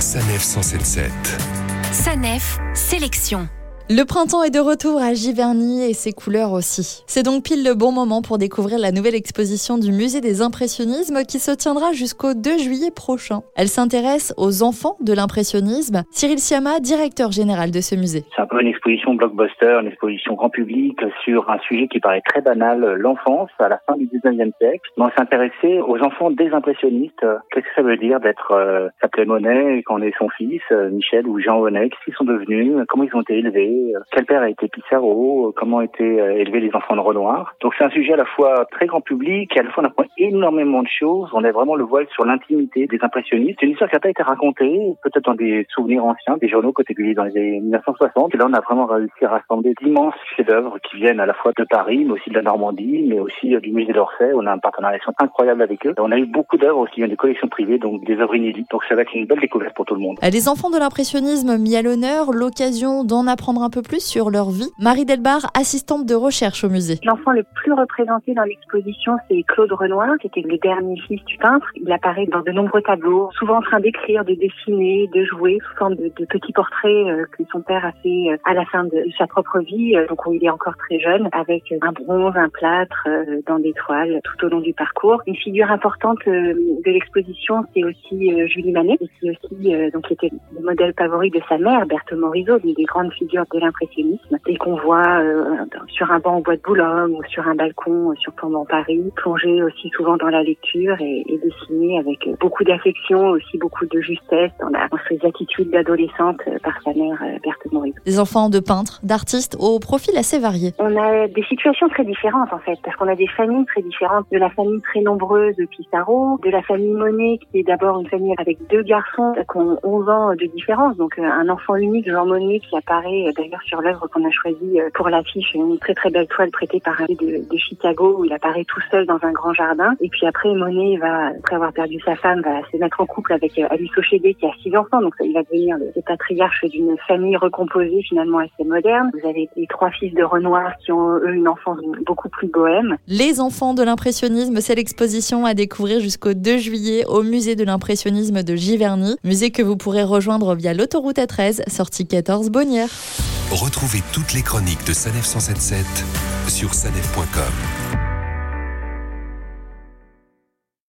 Sanef 177. Sanef, sélection. Le printemps est de retour à Giverny et ses couleurs aussi. C'est donc pile le bon moment pour découvrir la nouvelle exposition du musée des impressionnismes qui se tiendra jusqu'au 2 juillet prochain. Elle s'intéresse aux enfants de l'impressionnisme. Cyril Siama, directeur général de ce musée. C'est un peu une exposition blockbuster, une exposition grand public sur un sujet qui paraît très banal, l'enfance à la fin du 19e siècle. on s'est intéressé aux enfants des impressionnistes. Qu'est-ce que ça veut dire d'être euh, s'appeler Monet on est son fils, euh, Michel ou Jean Monet Qu'est-ce qu'ils sont devenus? Comment ils ont été élevés? Quel père a été Pissarro, comment étaient euh, élevés les enfants de Renoir. Donc c'est un sujet à la fois très grand public et à la fois on apprend énormément de choses. On a vraiment le voile sur l'intimité des impressionnistes. C'est une histoire qui n'a pas été racontée, peut-être dans des souvenirs anciens, des journaux côté publiés dans les années 1960. Et là on a vraiment réussi à rassembler d'immenses chefs-d'œuvre qui viennent à la fois de Paris, mais aussi de la Normandie, mais aussi euh, du musée d'Orsay. On a un partenariat incroyable avec eux. On a eu beaucoup d'œuvres aussi, des collections privées, donc des œuvres inédites. Donc ça va être une belle découverte pour tout le monde. Les enfants de l'impressionnisme mis à l'honneur, l'occasion d'en apprendre un peu plus sur leur vie. Marie Delbar, assistante de recherche au musée. L'enfant le plus représenté dans l'exposition, c'est Claude Renoir, qui était le dernier fils du peintre. Il apparaît dans de nombreux tableaux, souvent en train d'écrire, de dessiner, de jouer, sous forme de, petits portraits euh, que son père a fait euh, à la fin de sa propre vie, euh, donc où il est encore très jeune, avec un bronze, un plâtre, dans des toiles tout au long du parcours. Une figure importante de l'exposition, c'est aussi Julie Manet, qui aussi donc était le modèle favori de sa mère, Berthe Morisot, une des grandes figures de l'impression et qu'on voit euh, sur un banc au bois de Boulogne ou sur un balcon euh, sur Paris, plongé aussi souvent dans la lecture et, et dessiné avec beaucoup d'affection, aussi beaucoup de justesse dans, la, dans ses attitudes d'adolescente euh, par sa mère Berthe Morisot. Des enfants de peintres, d'artistes au profil assez varié. On a des situations très différentes en fait, parce qu'on a des familles très différentes, de la famille très nombreuse de Pissarro, de la famille Monet qui est d'abord une famille avec deux garçons qui ont 11 ans de différence, donc un enfant unique, Jean Monet, qui apparaît d'ailleurs sur l'œuvre qu'on a choisie euh, pour l'affiche, une très très belle toile prêtée par un de, de Chicago où il apparaît tout seul dans un grand jardin. Et puis après, Monet va, après avoir perdu sa femme, va se mettre en couple avec euh, Alice Ochédé qui a six enfants. Donc il va devenir le, patriarche d'une famille recomposée finalement assez moderne. Vous avez les trois fils de Renoir qui ont eux une enfance beaucoup plus bohème. Les enfants de l'impressionnisme, c'est l'exposition à découvrir jusqu'au 2 juillet au musée de l'impressionnisme de Giverny, musée que vous pourrez rejoindre via l'autoroute A13, sortie 14 Bonnières. Retrouvez toutes les chroniques de Sanef 177 sur sanef.com.